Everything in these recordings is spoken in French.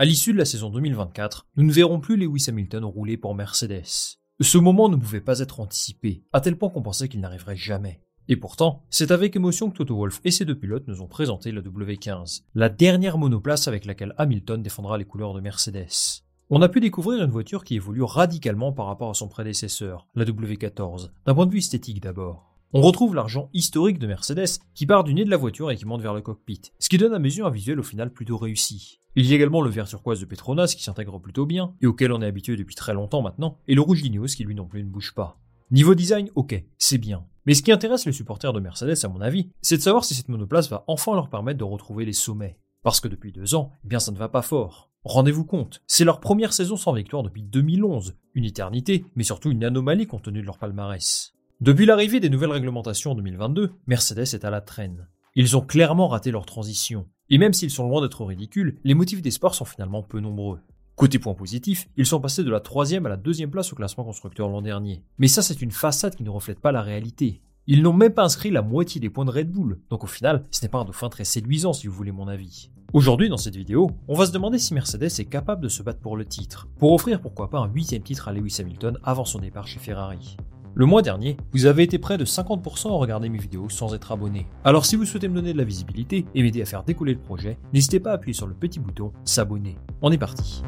À l'issue de la saison 2024, nous ne verrons plus Lewis Hamilton rouler pour Mercedes. Ce moment ne pouvait pas être anticipé, à tel point qu'on pensait qu'il n'arriverait jamais. Et pourtant, c'est avec émotion que Toto Wolff et ses deux pilotes nous ont présenté la W15, la dernière monoplace avec laquelle Hamilton défendra les couleurs de Mercedes. On a pu découvrir une voiture qui évolue radicalement par rapport à son prédécesseur, la W14, d'un point de vue esthétique d'abord. On retrouve l'argent historique de Mercedes qui part du nez de la voiture et qui monte vers le cockpit, ce qui donne à mes yeux un visuel au final plutôt réussi. Il y a également le vert turquoise de Petronas qui s'intègre plutôt bien, et auquel on est habitué depuis très longtemps maintenant, et le rouge d'Ineos qui lui non plus ne bouge pas. Niveau design, ok, c'est bien. Mais ce qui intéresse les supporters de Mercedes, à mon avis, c'est de savoir si cette monoplace va enfin leur permettre de retrouver les sommets. Parce que depuis deux ans, eh bien ça ne va pas fort. Rendez-vous compte, c'est leur première saison sans victoire depuis 2011, une éternité, mais surtout une anomalie compte tenu de leur palmarès. Depuis l'arrivée des nouvelles réglementations en 2022, Mercedes est à la traîne. Ils ont clairement raté leur transition. Et même s'ils sont loin d'être ridicules, les motifs des sports sont finalement peu nombreux. Côté point positif, ils sont passés de la troisième à la deuxième place au classement constructeur l'an dernier. Mais ça c'est une façade qui ne reflète pas la réalité. Ils n'ont même pas inscrit la moitié des points de Red Bull, donc au final, ce n'est pas un dauphin très séduisant si vous voulez mon avis. Aujourd'hui, dans cette vidéo, on va se demander si Mercedes est capable de se battre pour le titre, pour offrir pourquoi pas un huitième titre à Lewis Hamilton avant son départ chez Ferrari. Le mois dernier, vous avez été près de 50% à regarder mes vidéos sans être abonné. Alors si vous souhaitez me donner de la visibilité et m'aider à faire décoller le projet, n'hésitez pas à appuyer sur le petit bouton s'abonner. On est parti.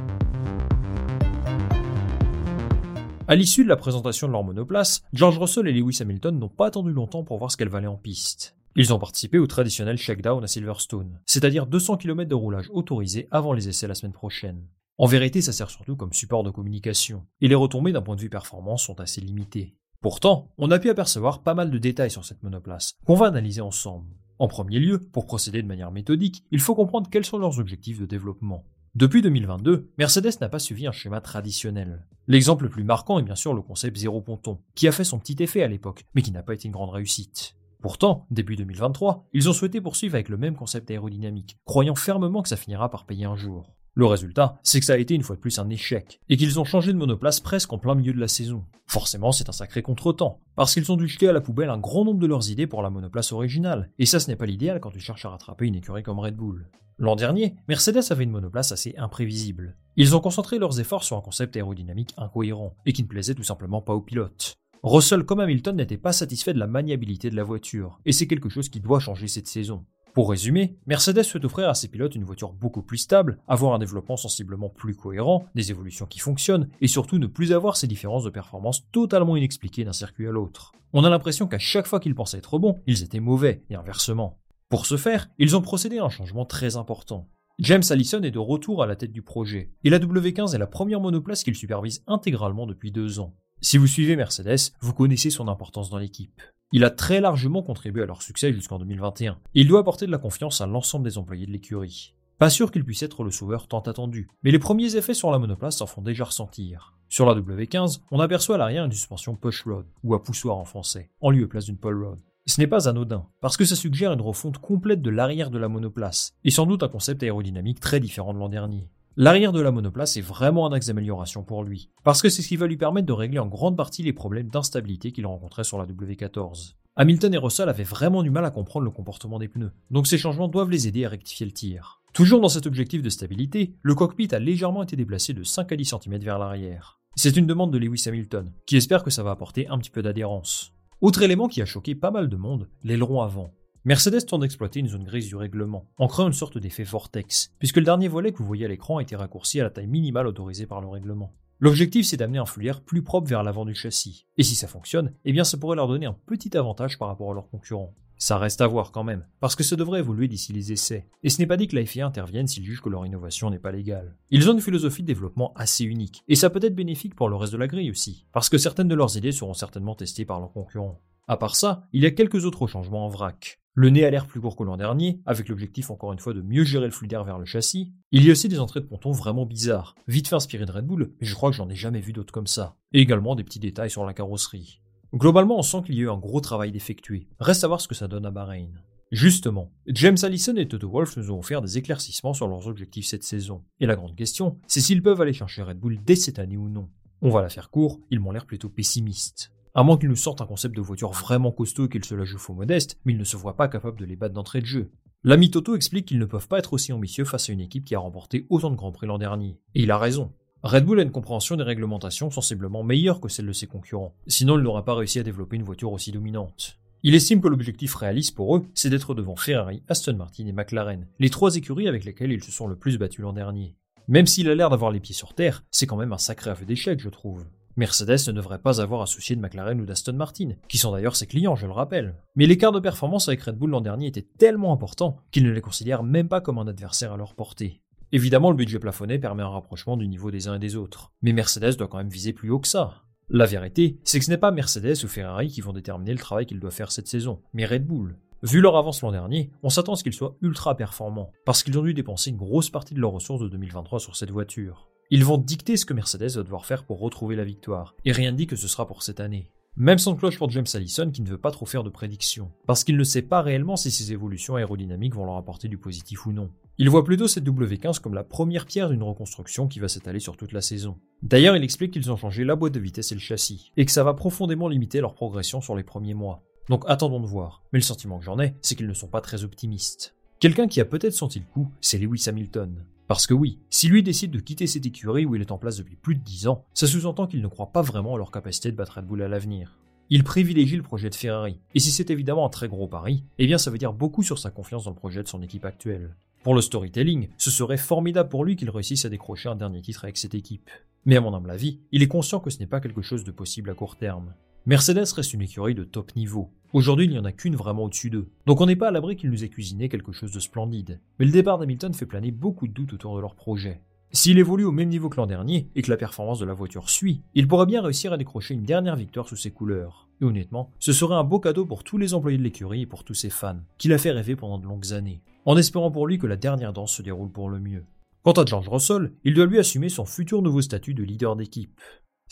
À l'issue de la présentation de leur monoplace, George Russell et Lewis Hamilton n'ont pas attendu longtemps pour voir ce qu'elle valait en piste. Ils ont participé au traditionnel shakedown à Silverstone, c'est-à-dire 200 km de roulage autorisé avant les essais la semaine prochaine. En vérité, ça sert surtout comme support de communication, et les retombées d'un point de vue performance sont assez limitées. Pourtant, on a pu apercevoir pas mal de détails sur cette monoplace, qu'on va analyser ensemble. En premier lieu, pour procéder de manière méthodique, il faut comprendre quels sont leurs objectifs de développement. Depuis 2022, Mercedes n'a pas suivi un schéma traditionnel. L'exemple le plus marquant est bien sûr le concept zéro ponton, qui a fait son petit effet à l'époque, mais qui n'a pas été une grande réussite. Pourtant, début 2023, ils ont souhaité poursuivre avec le même concept aérodynamique, croyant fermement que ça finira par payer un jour. Le résultat, c'est que ça a été une fois de plus un échec, et qu'ils ont changé de monoplace presque en plein milieu de la saison. Forcément, c'est un sacré contretemps, parce qu'ils ont dû jeter à la poubelle un grand nombre de leurs idées pour la monoplace originale, et ça ce n'est pas l'idéal quand tu cherches à rattraper une écurie comme Red Bull. L'an dernier, Mercedes avait une monoplace assez imprévisible. Ils ont concentré leurs efforts sur un concept aérodynamique incohérent, et qui ne plaisait tout simplement pas aux pilotes. Russell comme Hamilton n'étaient pas satisfaits de la maniabilité de la voiture, et c'est quelque chose qui doit changer cette saison. Pour résumer, Mercedes souhaite offrir à ses pilotes une voiture beaucoup plus stable, avoir un développement sensiblement plus cohérent, des évolutions qui fonctionnent, et surtout ne plus avoir ces différences de performance totalement inexpliquées d'un circuit à l'autre. On a l'impression qu'à chaque fois qu'ils pensaient être bons, ils étaient mauvais, et inversement. Pour ce faire, ils ont procédé à un changement très important. James Allison est de retour à la tête du projet, et la W15 est la première monoplace qu'il supervise intégralement depuis deux ans. Si vous suivez Mercedes, vous connaissez son importance dans l'équipe. Il a très largement contribué à leur succès jusqu'en 2021, et il doit apporter de la confiance à l'ensemble des employés de l'écurie. Pas sûr qu'il puisse être le sauveur tant attendu, mais les premiers effets sur la monoplace s'en font déjà ressentir. Sur la W15, on aperçoit à l'arrière une suspension push rod, ou à poussoir en français, en lieu et place d'une pull rod. Ce n'est pas anodin, parce que ça suggère une refonte complète de l'arrière de la monoplace, et sans doute un concept aérodynamique très différent de l'an dernier. L'arrière de la monoplace est vraiment un axe d'amélioration pour lui, parce que c'est ce qui va lui permettre de régler en grande partie les problèmes d'instabilité qu'il rencontrait sur la W14. Hamilton et Russell avaient vraiment du mal à comprendre le comportement des pneus, donc ces changements doivent les aider à rectifier le tir. Toujours dans cet objectif de stabilité, le cockpit a légèrement été déplacé de 5 à 10 cm vers l'arrière. C'est une demande de Lewis Hamilton, qui espère que ça va apporter un petit peu d'adhérence. Autre élément qui a choqué pas mal de monde, l'aileron avant. Mercedes tente d'exploiter une zone grise du règlement, en créant une sorte d'effet vortex, puisque le dernier volet que vous voyez à l'écran été raccourci à la taille minimale autorisée par le règlement. L'objectif c'est d'amener un foulière plus propre vers l'avant du châssis, et si ça fonctionne, eh bien ça pourrait leur donner un petit avantage par rapport à leurs concurrents. Ça reste à voir quand même, parce que ça devrait évoluer d'ici les essais. Et ce n'est pas dit que la FIA intervienne s'ils jugent que leur innovation n'est pas légale. Ils ont une philosophie de développement assez unique, et ça peut être bénéfique pour le reste de la grille aussi, parce que certaines de leurs idées seront certainement testées par leurs concurrents. À part ça, il y a quelques autres changements en vrac. Le nez a l'air plus court que l'an dernier, avec l'objectif encore une fois de mieux gérer le flux d'air vers le châssis. Il y a aussi des entrées de ponton vraiment bizarres, vite fait inspirées de Red Bull, mais je crois que j'en ai jamais vu d'autres comme ça. Et également des petits détails sur la carrosserie. Globalement, on sent qu'il y a eu un gros travail d'effectuer. Reste à voir ce que ça donne à Bahreïn. Justement, James Allison et Toto Wolff nous ont offert des éclaircissements sur leurs objectifs cette saison. Et la grande question, c'est s'ils peuvent aller chercher Red Bull dès cette année ou non. On va la faire court, ils m'ont l'air plutôt pessimistes. À moins qu'ils nous sortent un concept de voiture vraiment costaud et qu'ils se la jouent faux modeste, mais ils ne se voient pas capables de les battre d'entrée de jeu. L'ami Toto explique qu'ils ne peuvent pas être aussi ambitieux face à une équipe qui a remporté autant de grands prix l'an dernier. Et il a raison. Red Bull a une compréhension des réglementations sensiblement meilleure que celle de ses concurrents, sinon il n'aurait pas réussi à développer une voiture aussi dominante. Il estime que l'objectif réaliste pour eux, c'est d'être devant Ferrari, Aston Martin et McLaren, les trois écuries avec lesquelles ils se sont le plus battus l'an dernier. Même s'il a l'air d'avoir les pieds sur terre, c'est quand même un sacré aveu d'échec, je trouve. Mercedes ne devrait pas avoir à soucier de McLaren ou d'Aston Martin, qui sont d'ailleurs ses clients, je le rappelle. Mais l'écart de performance avec Red Bull l'an dernier était tellement important qu'ils ne les considèrent même pas comme un adversaire à leur portée. Évidemment, le budget plafonné permet un rapprochement du niveau des uns et des autres, mais Mercedes doit quand même viser plus haut que ça. La vérité, c'est que ce n'est pas Mercedes ou Ferrari qui vont déterminer le travail qu'ils doivent faire cette saison, mais Red Bull. Vu leur avance l'an dernier, on s'attend à ce qu'ils soient ultra performants, parce qu'ils ont dû dépenser une grosse partie de leurs ressources de 2023 sur cette voiture. Ils vont dicter ce que Mercedes va devoir faire pour retrouver la victoire, et rien ne dit que ce sera pour cette année. Même sans cloche pour James Allison qui ne veut pas trop faire de prédictions, parce qu'il ne sait pas réellement si ces évolutions aérodynamiques vont leur apporter du positif ou non. Il voit plutôt cette W15 comme la première pierre d'une reconstruction qui va s'étaler sur toute la saison. D'ailleurs, il explique qu'ils ont changé la boîte de vitesse et le châssis, et que ça va profondément limiter leur progression sur les premiers mois. Donc attendons de voir, mais le sentiment que j'en ai, c'est qu'ils ne sont pas très optimistes. Quelqu'un qui a peut-être senti le coup, c'est Lewis Hamilton. Parce que oui, si lui décide de quitter cette écurie où il est en place depuis plus de 10 ans, ça sous-entend qu'il ne croit pas vraiment à leur capacité de battre Red Bull à l'avenir. Il privilégie le projet de Ferrari, et si c'est évidemment un très gros pari, eh bien ça veut dire beaucoup sur sa confiance dans le projet de son équipe actuelle. Pour le storytelling, ce serait formidable pour lui qu'il réussisse à décrocher un dernier titre avec cette équipe. Mais à mon humble avis, il est conscient que ce n'est pas quelque chose de possible à court terme. Mercedes reste une écurie de top niveau. Aujourd'hui, il n'y en a qu'une vraiment au-dessus d'eux. Donc on n'est pas à l'abri qu'ils nous aient cuisiné quelque chose de splendide. Mais le départ d'Hamilton fait planer beaucoup de doutes autour de leur projet. S'il évolue au même niveau que l'an dernier et que la performance de la voiture suit, il pourrait bien réussir à décrocher une dernière victoire sous ses couleurs. Et honnêtement, ce serait un beau cadeau pour tous les employés de l'écurie et pour tous ses fans, qui l'a fait rêver pendant de longues années, en espérant pour lui que la dernière danse se déroule pour le mieux. Quant à George Russell, il doit lui assumer son futur nouveau statut de leader d'équipe.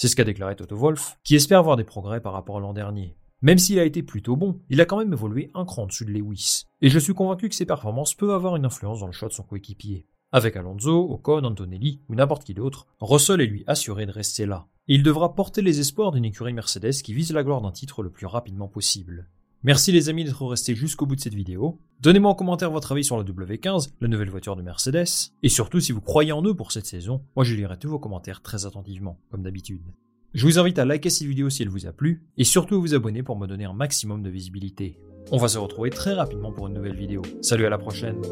C'est ce qu'a déclaré Toto Wolff, qui espère voir des progrès par rapport à l'an dernier. Même s'il a été plutôt bon, il a quand même évolué un cran dessus de Lewis. Et je suis convaincu que ses performances peuvent avoir une influence dans le choix de son coéquipier. Avec Alonso, Ocon, Antonelli ou n'importe qui d'autre, Russell est lui assuré de rester là. Il devra porter les espoirs d'une écurie Mercedes qui vise la gloire d'un titre le plus rapidement possible. Merci les amis d'être restés jusqu'au bout de cette vidéo. Donnez-moi en commentaire votre avis sur la W15, la nouvelle voiture de Mercedes, et surtout si vous croyez en eux pour cette saison, moi je lirai tous vos commentaires très attentivement, comme d'habitude. Je vous invite à liker cette vidéo si elle vous a plu, et surtout à vous abonner pour me donner un maximum de visibilité. On va se retrouver très rapidement pour une nouvelle vidéo. Salut à la prochaine